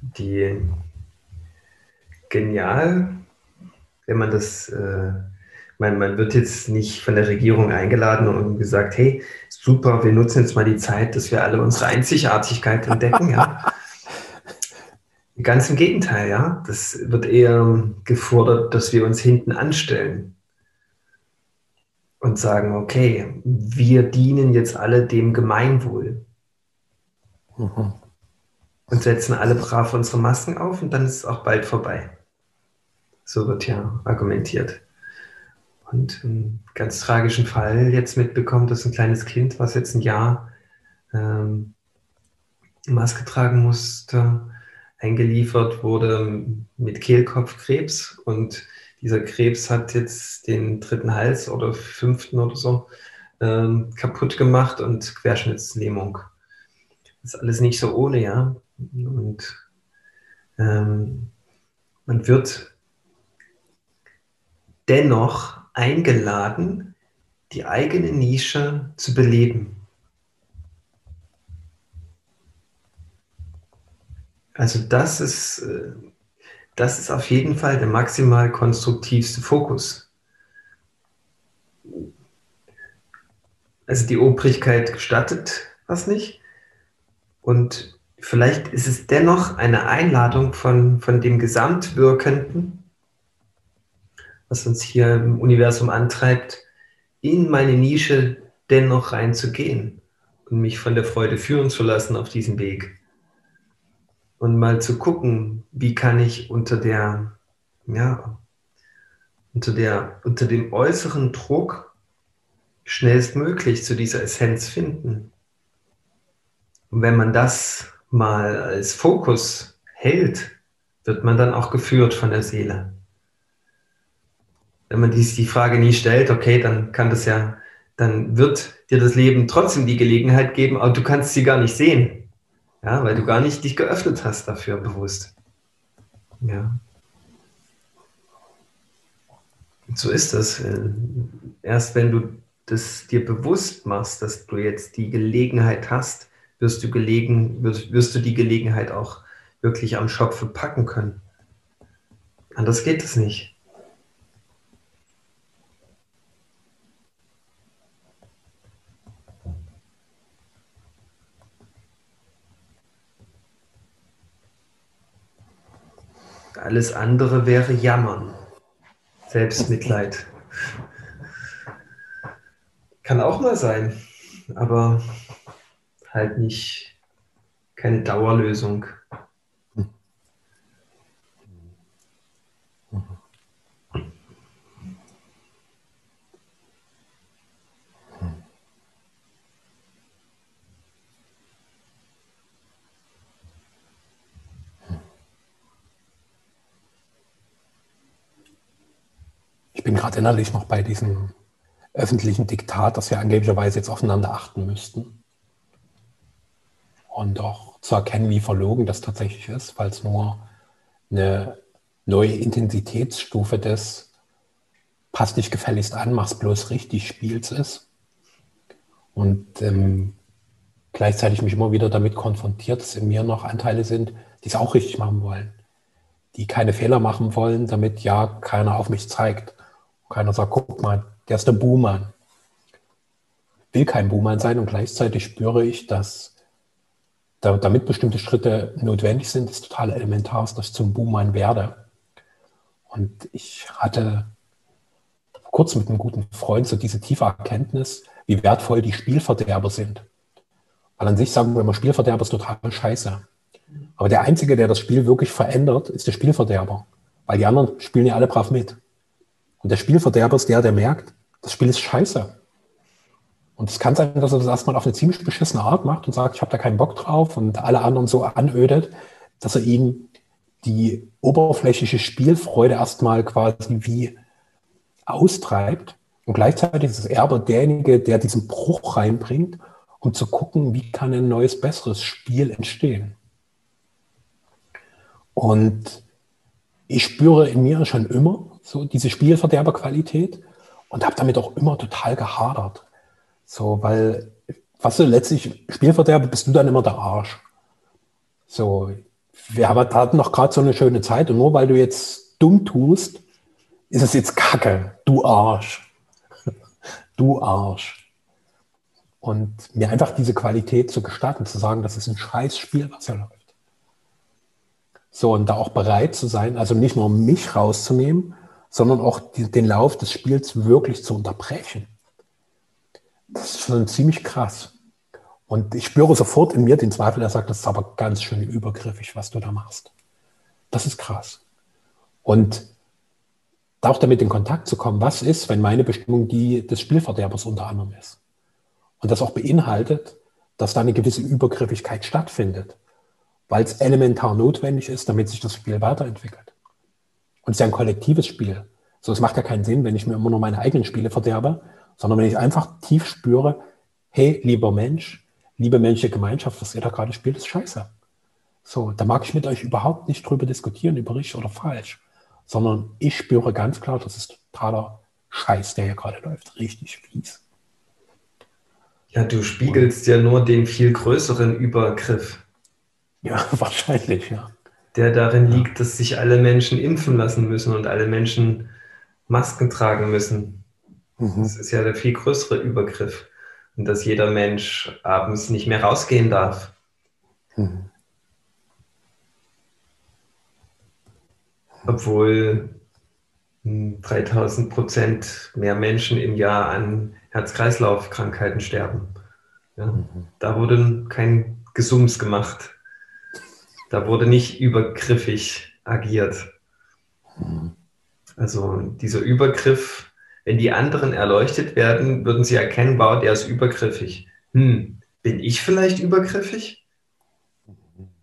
die genial, wenn man das äh, man, man wird jetzt nicht von der Regierung eingeladen und gesagt, hey, super, wir nutzen jetzt mal die Zeit, dass wir alle unsere Einzigartigkeit entdecken. Ja. Ganz im Gegenteil, ja. Das wird eher gefordert, dass wir uns hinten anstellen und sagen, okay, wir dienen jetzt alle dem Gemeinwohl. Mhm. Und setzen alle brav unsere Masken auf und dann ist es auch bald vorbei. So wird ja argumentiert. Und einen ganz tragischen Fall jetzt mitbekommen, dass ein kleines Kind, was jetzt ein Jahr ähm, Maske tragen musste, eingeliefert wurde mit Kehlkopfkrebs und dieser Krebs hat jetzt den dritten Hals oder fünften oder so ähm, kaputt gemacht und Querschnittslähmung. Das ist alles nicht so ohne, ja. Und ähm, man wird dennoch eingeladen, die eigene Nische zu beleben. Also das ist, äh, das ist auf jeden Fall der maximal konstruktivste Fokus. Also die Obrigkeit gestattet was nicht. Und vielleicht ist es dennoch eine Einladung von, von dem Gesamtwirkenden, was uns hier im Universum antreibt, in meine Nische dennoch reinzugehen und mich von der Freude führen zu lassen auf diesem Weg. Und mal zu gucken, wie kann ich unter der, ja, unter der, unter dem äußeren Druck schnellstmöglich zu dieser Essenz finden. Und wenn man das mal als Fokus hält, wird man dann auch geführt von der Seele wenn man die, die Frage nie stellt, okay, dann kann das ja, dann wird dir das Leben trotzdem die Gelegenheit geben, aber du kannst sie gar nicht sehen. Ja, weil du gar nicht dich geöffnet hast dafür bewusst. Ja. Und so ist das. Erst wenn du das dir bewusst machst, dass du jetzt die Gelegenheit hast, wirst du, gelegen, wirst, wirst du die Gelegenheit auch wirklich am Schopfe packen können. Anders geht es nicht. Alles andere wäre Jammern, Selbstmitleid. Kann auch mal sein, aber halt nicht keine Dauerlösung. Bin gerade innerlich noch bei diesem öffentlichen Diktat, dass wir angeblicherweise jetzt aufeinander achten müssten. Und auch zu erkennen, wie verlogen das tatsächlich ist, weil es nur eine neue Intensitätsstufe des Pass dich gefälligst an, mach's bloß richtig Spiels ist. Und ähm, gleichzeitig mich immer wieder damit konfrontiert, dass in mir noch Anteile sind, die es auch richtig machen wollen. Die keine Fehler machen wollen, damit ja keiner auf mich zeigt. Keiner sagt, guck mal, der ist der Buhmann. Will kein Buhmann sein und gleichzeitig spüre ich, dass damit bestimmte Schritte notwendig sind, ist total elementar dass ich zum Buhmann werde. Und ich hatte kurzem mit einem guten Freund so diese tiefe Erkenntnis, wie wertvoll die Spielverderber sind. Weil an sich sagen wir immer, Spielverderber ist total scheiße. Aber der Einzige, der das Spiel wirklich verändert, ist der Spielverderber. Weil die anderen spielen ja alle brav mit. Und der Spielverderber ist der, der merkt, das Spiel ist scheiße. Und es kann sein, dass er das erstmal auf eine ziemlich beschissene Art macht und sagt, ich habe da keinen Bock drauf und alle anderen so anödet, dass er ihm die oberflächliche Spielfreude erstmal quasi wie austreibt. Und gleichzeitig ist er aber derjenige, der diesen Bruch reinbringt, um zu gucken, wie kann ein neues, besseres Spiel entstehen. Und ich spüre in mir schon immer, so diese Spielverderberqualität und habe damit auch immer total gehadert. So, weil, was du letztlich Spielverderber bist du dann immer der Arsch. So, wir hatten noch gerade so eine schöne Zeit und nur weil du jetzt dumm tust, ist es jetzt Kacke. Du Arsch. Du Arsch. Und mir einfach diese Qualität zu gestatten, zu sagen, das ist ein scheiß Spiel, was hier läuft. So, und da auch bereit zu sein, also nicht nur mich rauszunehmen, sondern auch die, den Lauf des Spiels wirklich zu unterbrechen. Das ist schon ziemlich krass. Und ich spüre sofort in mir den Zweifel, der sagt, das ist aber ganz schön übergriffig, was du da machst. Das ist krass. Und auch damit in Kontakt zu kommen, was ist, wenn meine Bestimmung die des Spielverderbers unter anderem ist. Und das auch beinhaltet, dass da eine gewisse Übergriffigkeit stattfindet, weil es elementar notwendig ist, damit sich das Spiel weiterentwickelt. Und es ist ja ein kollektives Spiel. So, es macht ja keinen Sinn, wenn ich mir immer nur meine eigenen Spiele verderbe, sondern wenn ich einfach tief spüre, hey, lieber Mensch, liebe menschliche Gemeinschaft, was ihr da gerade spielt, ist scheiße. So, da mag ich mit euch überhaupt nicht drüber diskutieren, über richtig oder falsch, sondern ich spüre ganz klar, das ist totaler Scheiß, der hier gerade läuft. Richtig fies. Ja, du spiegelst ja nur den viel größeren Übergriff. Ja, wahrscheinlich, ja der darin liegt, dass sich alle Menschen impfen lassen müssen und alle Menschen Masken tragen müssen. Mhm. Das ist ja der viel größere Übergriff. Und dass jeder Mensch abends nicht mehr rausgehen darf. Mhm. Obwohl 3000 hm, Prozent mehr Menschen im Jahr an Herz-Kreislauf-Krankheiten sterben. Ja, mhm. Da wurde kein Gesums gemacht. Da wurde nicht übergriffig agiert. Also dieser Übergriff, wenn die anderen erleuchtet werden, würden sie erkennen, wow, der ist übergriffig. Hm, bin ich vielleicht übergriffig?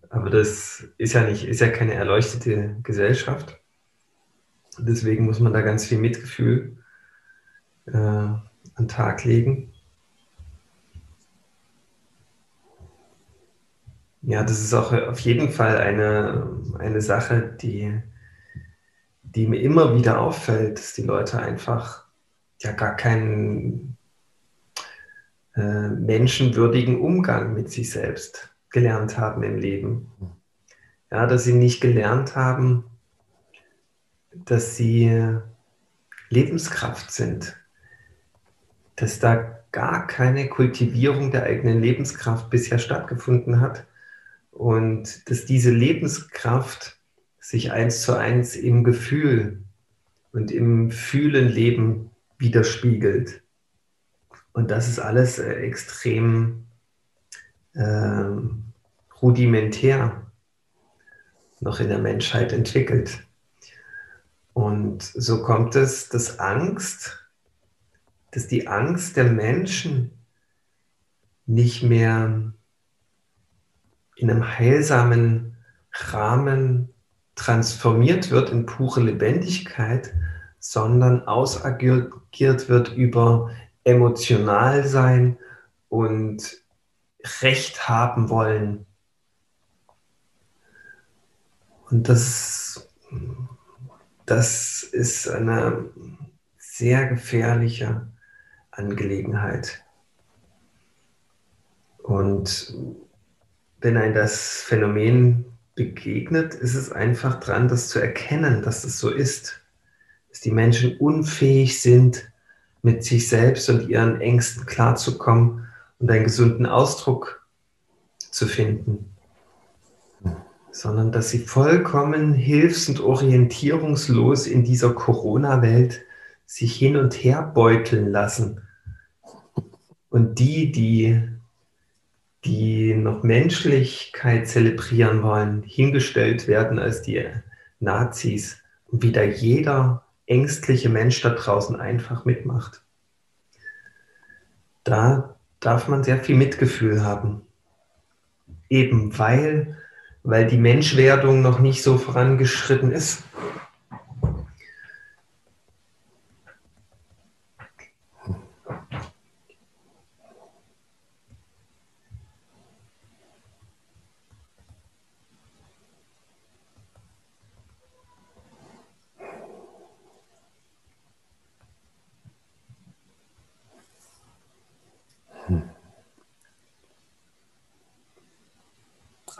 Aber das ist ja nicht, ist ja keine erleuchtete Gesellschaft. Deswegen muss man da ganz viel Mitgefühl äh, an den Tag legen. Ja, das ist auch auf jeden Fall eine, eine Sache, die, die mir immer wieder auffällt, dass die Leute einfach ja gar keinen, äh, menschenwürdigen Umgang mit sich selbst gelernt haben im Leben. Ja, dass sie nicht gelernt haben, dass sie Lebenskraft sind, dass da gar keine Kultivierung der eigenen Lebenskraft bisher stattgefunden hat und dass diese Lebenskraft sich eins zu eins im Gefühl und im Fühlen Leben widerspiegelt. Und das ist alles äh, extrem äh, rudimentär noch in der Menschheit entwickelt. Und so kommt es, dass Angst, dass die Angst der Menschen nicht mehr in einem heilsamen Rahmen transformiert wird in pure Lebendigkeit, sondern ausagiert wird über emotional sein und Recht haben wollen. Und das, das ist eine sehr gefährliche Angelegenheit. Und wenn ein das Phänomen begegnet, ist es einfach dran, das zu erkennen, dass es so ist. Dass die Menschen unfähig sind, mit sich selbst und ihren Ängsten klarzukommen und einen gesunden Ausdruck zu finden. Sondern dass sie vollkommen hilfs- und orientierungslos in dieser Corona-Welt sich hin und her beuteln lassen. Und die, die die noch Menschlichkeit zelebrieren wollen, hingestellt werden als die Nazis und wieder jeder ängstliche Mensch da draußen einfach mitmacht. Da darf man sehr viel Mitgefühl haben. Eben weil, weil die Menschwerdung noch nicht so vorangeschritten ist.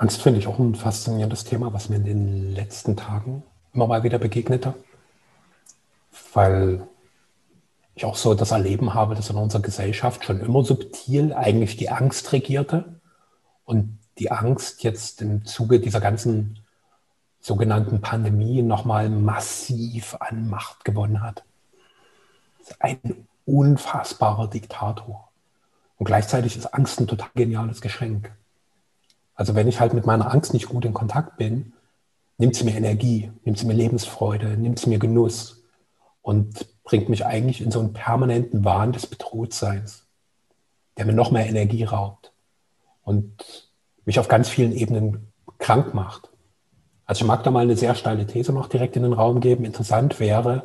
Angst finde ich auch ein faszinierendes Thema, was mir in den letzten Tagen immer mal wieder begegnete, weil ich auch so das Erleben habe, dass in unserer Gesellschaft schon immer subtil eigentlich die Angst regierte und die Angst jetzt im Zuge dieser ganzen sogenannten Pandemie nochmal massiv an Macht gewonnen hat. Ein unfassbarer Diktator. Und gleichzeitig ist Angst ein total geniales Geschenk. Also wenn ich halt mit meiner Angst nicht gut in Kontakt bin, nimmt sie mir Energie, nimmt sie mir Lebensfreude, nimmt sie mir Genuss und bringt mich eigentlich in so einen permanenten Wahn des Bedrohtseins, der mir noch mehr Energie raubt und mich auf ganz vielen Ebenen krank macht. Also ich mag da mal eine sehr steile These noch direkt in den Raum geben. Interessant wäre,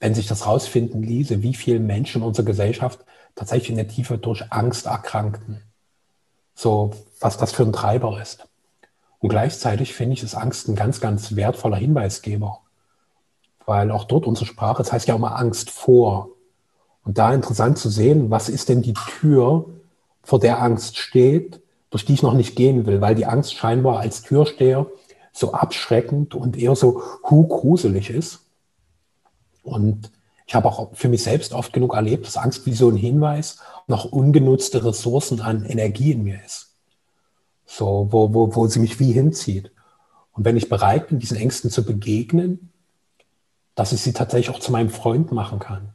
wenn sich das rausfinden ließe, wie viele Menschen in unserer Gesellschaft tatsächlich in der Tiefe durch Angst erkrankten. So, was das für ein Treiber ist. Und gleichzeitig finde ich, ist Angst ein ganz, ganz wertvoller Hinweisgeber. Weil auch dort unsere Sprache, das heißt ja immer Angst vor. Und da interessant zu sehen, was ist denn die Tür, vor der Angst steht, durch die ich noch nicht gehen will, weil die Angst scheinbar als Türsteher so abschreckend und eher so hu gruselig ist. Und ich habe auch für mich selbst oft genug erlebt, dass Angst wie so ein Hinweis noch ungenutzte Ressourcen an Energie in mir ist. So, wo, wo, wo sie mich wie hinzieht. Und wenn ich bereit bin, diesen Ängsten zu begegnen, dass ich sie tatsächlich auch zu meinem Freund machen kann.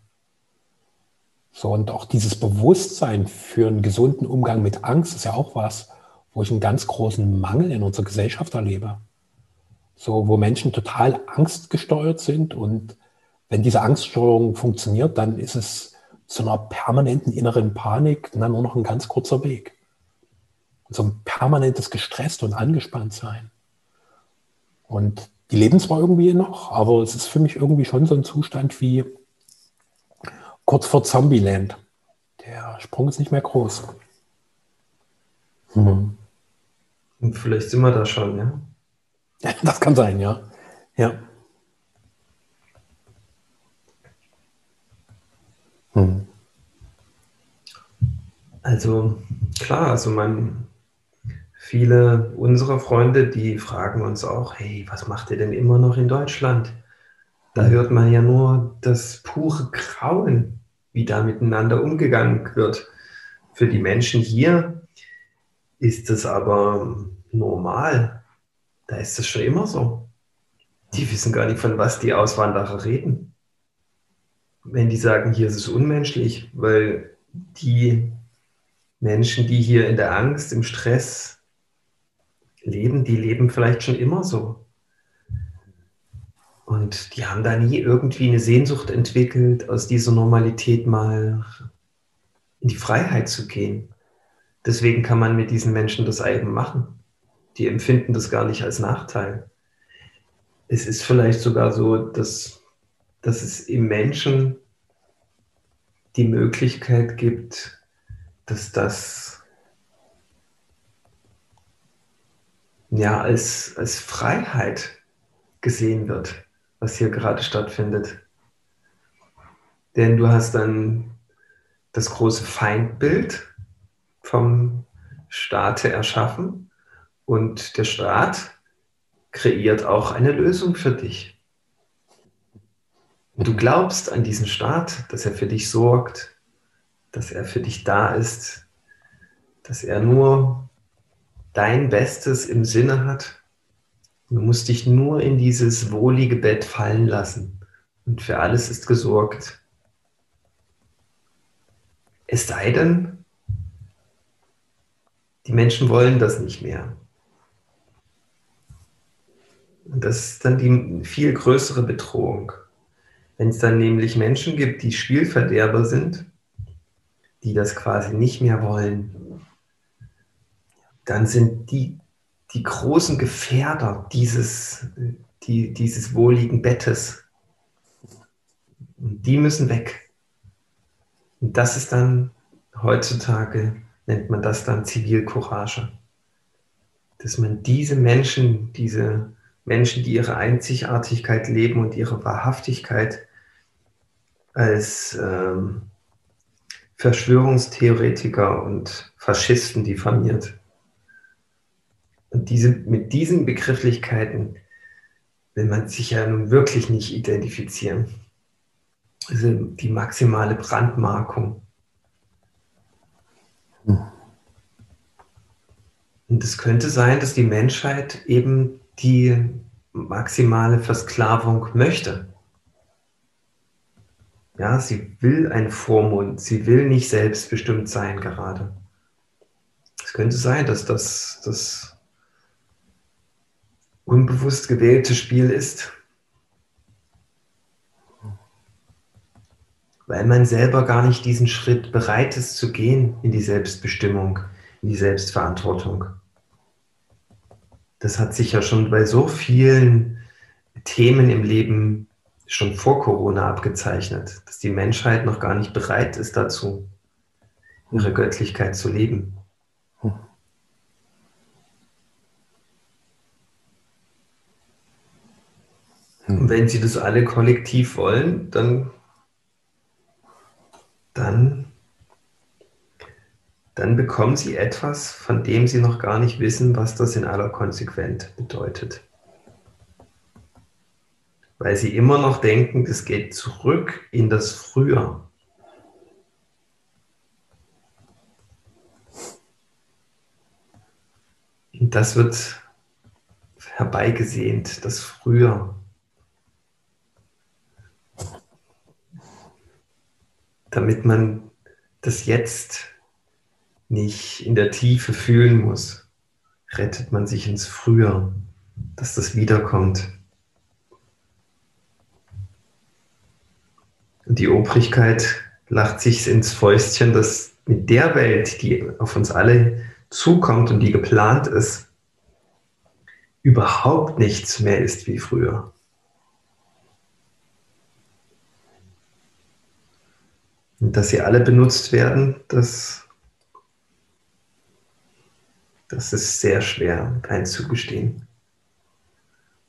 So, und auch dieses Bewusstsein für einen gesunden Umgang mit Angst ist ja auch was, wo ich einen ganz großen Mangel in unserer Gesellschaft erlebe. So, wo Menschen total angstgesteuert sind und wenn diese Angststeuerung funktioniert, dann ist es zu einer permanenten inneren Panik dann nur noch ein ganz kurzer Weg. so ein permanentes gestresst und angespannt sein. Und die leben zwar irgendwie noch, aber es ist für mich irgendwie schon so ein Zustand wie kurz vor Zombieland. Der Sprung ist nicht mehr groß. Und vielleicht sind wir da schon, ja? Das kann sein, ja. Ja. Hm. Also klar, also man, viele unserer Freunde, die fragen uns auch, hey, was macht ihr denn immer noch in Deutschland? Da hört man ja nur das pure Grauen, wie da miteinander umgegangen wird. Für die Menschen hier ist es aber normal. Da ist es schon immer so. Die wissen gar nicht, von was die Auswanderer reden. Wenn die sagen, hier ist es unmenschlich, weil die Menschen, die hier in der Angst, im Stress leben, die leben vielleicht schon immer so. Und die haben da nie irgendwie eine Sehnsucht entwickelt, aus dieser Normalität mal in die Freiheit zu gehen. Deswegen kann man mit diesen Menschen das eigen machen. Die empfinden das gar nicht als Nachteil. Es ist vielleicht sogar so, dass, dass es im Menschen die Möglichkeit gibt, dass das ja als, als Freiheit gesehen wird was hier gerade stattfindet. Denn du hast dann das große Feindbild vom Staate erschaffen und der Staat kreiert auch eine Lösung für dich. Und du glaubst an diesen Staat, dass er für dich sorgt, dass er für dich da ist, dass er nur dein Bestes im Sinne hat Du musst dich nur in dieses wohlige Bett fallen lassen und für alles ist gesorgt. Es sei denn, die Menschen wollen das nicht mehr. Und das ist dann die viel größere Bedrohung. Wenn es dann nämlich Menschen gibt, die Spielverderber sind, die das quasi nicht mehr wollen, dann sind die die großen Gefährder dieses, die, dieses wohligen Bettes. Und die müssen weg. Und das ist dann heutzutage, nennt man das dann Zivilcourage. Dass man diese Menschen, diese Menschen, die ihre Einzigartigkeit leben und ihre Wahrhaftigkeit als ähm, Verschwörungstheoretiker und Faschisten diffamiert. Und diese, mit diesen Begrifflichkeiten will man sich ja nun wirklich nicht identifizieren. Also die maximale Brandmarkung. Und es könnte sein, dass die Menschheit eben die maximale Versklavung möchte. Ja, sie will ein Vormund, sie will nicht selbstbestimmt sein gerade. Es könnte sein, dass das, das unbewusst gewählte Spiel ist. Weil man selber gar nicht diesen Schritt bereit ist zu gehen in die Selbstbestimmung, in die Selbstverantwortung. Das hat sich ja schon bei so vielen Themen im Leben schon vor Corona abgezeichnet, dass die Menschheit noch gar nicht bereit ist dazu, ihre Göttlichkeit zu leben. Und wenn sie das alle kollektiv wollen, dann, dann, dann bekommen sie etwas, von dem sie noch gar nicht wissen, was das in aller Konsequenz bedeutet. Weil sie immer noch denken, das geht zurück in das Früher. Und das wird herbeigesehnt, das Früher. damit man das jetzt nicht in der Tiefe fühlen muss, rettet man sich ins Früher, dass das wiederkommt. Die Obrigkeit lacht sich ins Fäustchen, dass mit der Welt, die auf uns alle zukommt und die geplant ist, überhaupt nichts mehr ist wie früher. Und dass sie alle benutzt werden, das, das ist sehr schwer einzugestehen.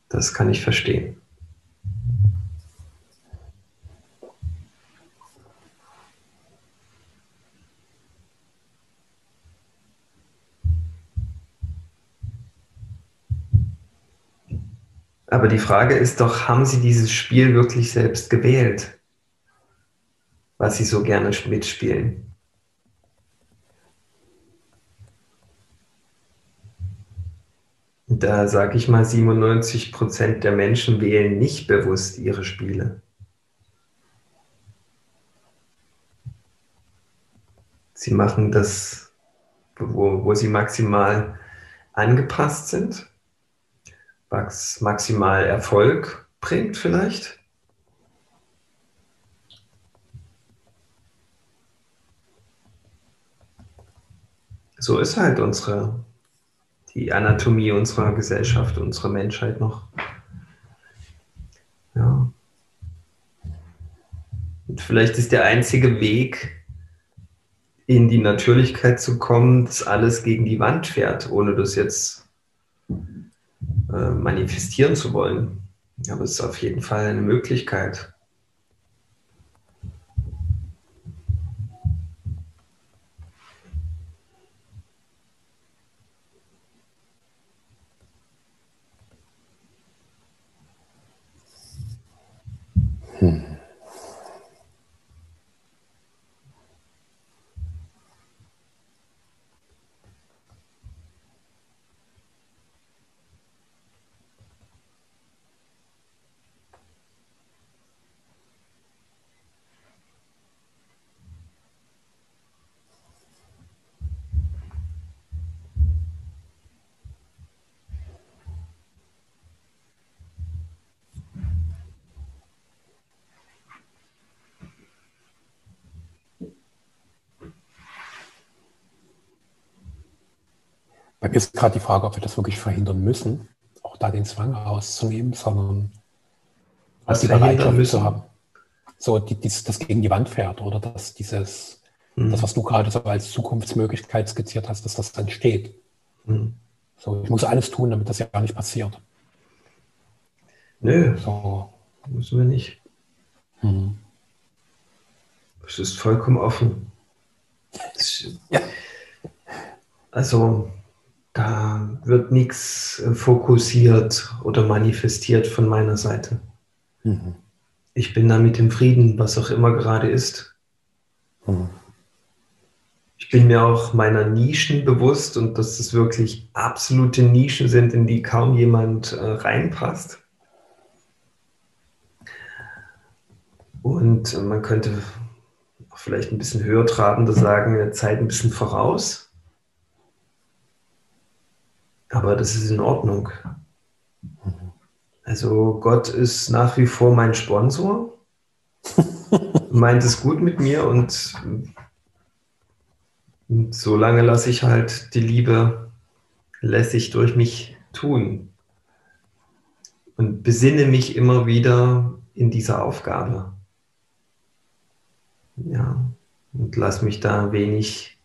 Das kann ich verstehen. Aber die Frage ist doch, haben Sie dieses Spiel wirklich selbst gewählt, was Sie so gerne mitspielen? Da sage ich mal, 97 Prozent der Menschen wählen nicht bewusst ihre Spiele. Sie machen das, wo, wo sie maximal angepasst sind, was maximal Erfolg bringt vielleicht. So ist halt unsere die Anatomie unserer Gesellschaft, unserer Menschheit noch. Ja. Und vielleicht ist der einzige Weg, in die Natürlichkeit zu kommen, dass alles gegen die Wand fährt, ohne das jetzt manifestieren zu wollen. Aber es ist auf jeden Fall eine Möglichkeit. Ist gerade die Frage, ob wir das wirklich verhindern müssen, auch da den Zwang rauszunehmen, sondern was die Bereitschaft müssen. zu haben. So, die, dies, das gegen die Wand fährt oder dass dieses, mhm. das, was du gerade so als Zukunftsmöglichkeit skizziert hast, dass das entsteht. Mhm. So, ich muss alles tun, damit das ja gar nicht passiert. Nö, so. müssen wir nicht. Mhm. Es ist vollkommen offen. ja. Also, da wird nichts fokussiert oder manifestiert von meiner Seite. Mhm. Ich bin damit im Frieden, was auch immer gerade ist. Mhm. Ich bin mir auch meiner Nischen bewusst und dass es wirklich absolute Nischen sind, in die kaum jemand äh, reinpasst. Und man könnte vielleicht ein bisschen höher trabender sagen, der Zeit ein bisschen voraus. Aber das ist in Ordnung. Also Gott ist nach wie vor mein Sponsor, meint es gut mit mir und, und solange lasse ich halt die Liebe lässig durch mich tun und besinne mich immer wieder in dieser Aufgabe. Ja, und lass mich da wenig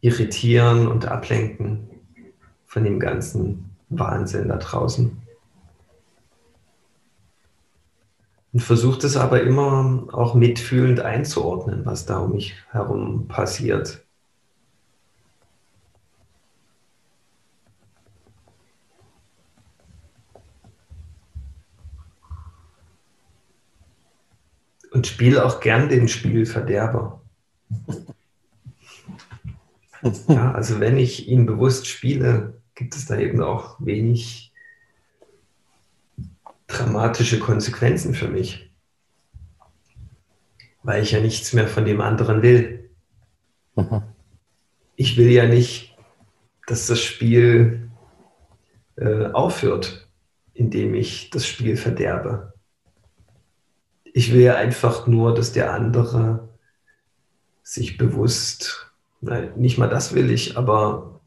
irritieren und ablenken von dem ganzen Wahnsinn da draußen. Und versuche das aber immer auch mitfühlend einzuordnen, was da um mich herum passiert. Und spiele auch gern den Spielverderber. Ja, also wenn ich ihn bewusst spiele, gibt es da eben auch wenig dramatische Konsequenzen für mich, weil ich ja nichts mehr von dem anderen will. Mhm. Ich will ja nicht, dass das Spiel äh, aufhört, indem ich das Spiel verderbe. Ich will ja einfach nur, dass der andere sich bewusst, nein, nicht mal das will ich, aber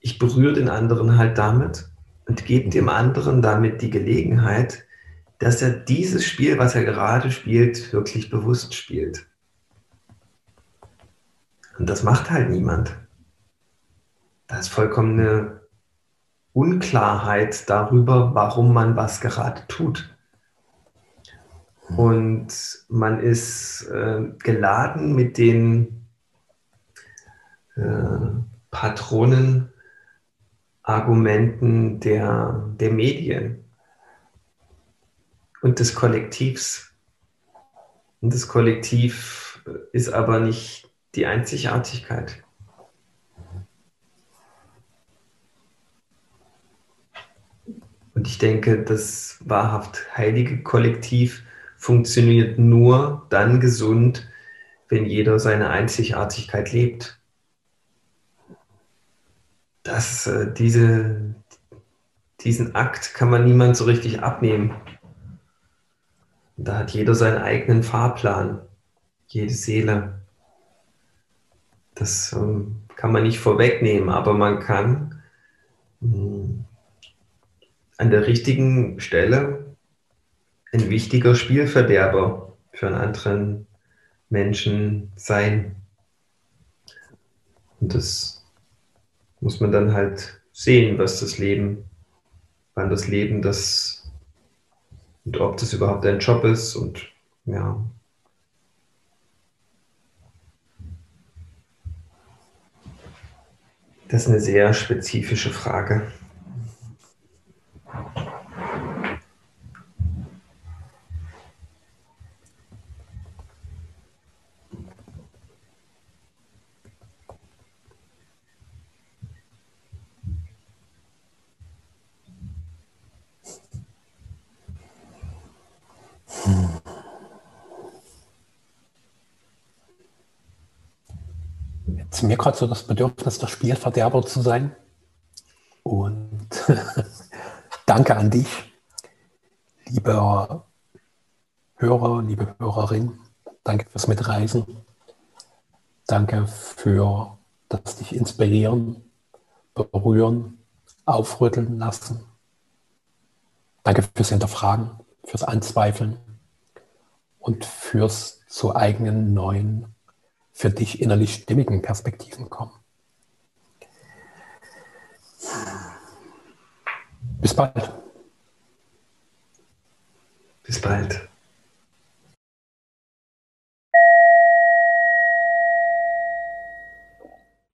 ich berühre den anderen halt damit und gebe dem anderen damit die Gelegenheit, dass er dieses Spiel, was er gerade spielt, wirklich bewusst spielt. Und das macht halt niemand. Da ist vollkommene Unklarheit darüber, warum man was gerade tut. Und man ist äh, geladen mit den Patronen Argumenten der, der Medien. und des Kollektivs. Und das Kollektiv ist aber nicht die Einzigartigkeit. Und ich denke, das wahrhaft heilige Kollektiv funktioniert nur dann gesund, wenn jeder seine Einzigartigkeit lebt. Das, äh, diese, diesen Akt kann man niemand so richtig abnehmen. Da hat jeder seinen eigenen Fahrplan, jede Seele. Das ähm, kann man nicht vorwegnehmen, aber man kann mh, hm, an der richtigen Stelle ein wichtiger Spielverderber für einen anderen Menschen sein. Und das muss man dann halt sehen, was das Leben, wann das Leben das und ob das überhaupt ein Job ist und ja. Das ist eine sehr spezifische Frage. Jetzt mir gerade so das Bedürfnis, der Spielverderber zu sein. Und danke an dich, liebe Hörer, liebe Hörerin. Danke fürs Mitreisen. Danke für das dich inspirieren, berühren, aufrütteln lassen. Danke fürs Hinterfragen, fürs Anzweifeln und fürs zu eigenen neuen, für dich innerlich stimmigen Perspektiven kommen. Bis bald. Bis bald.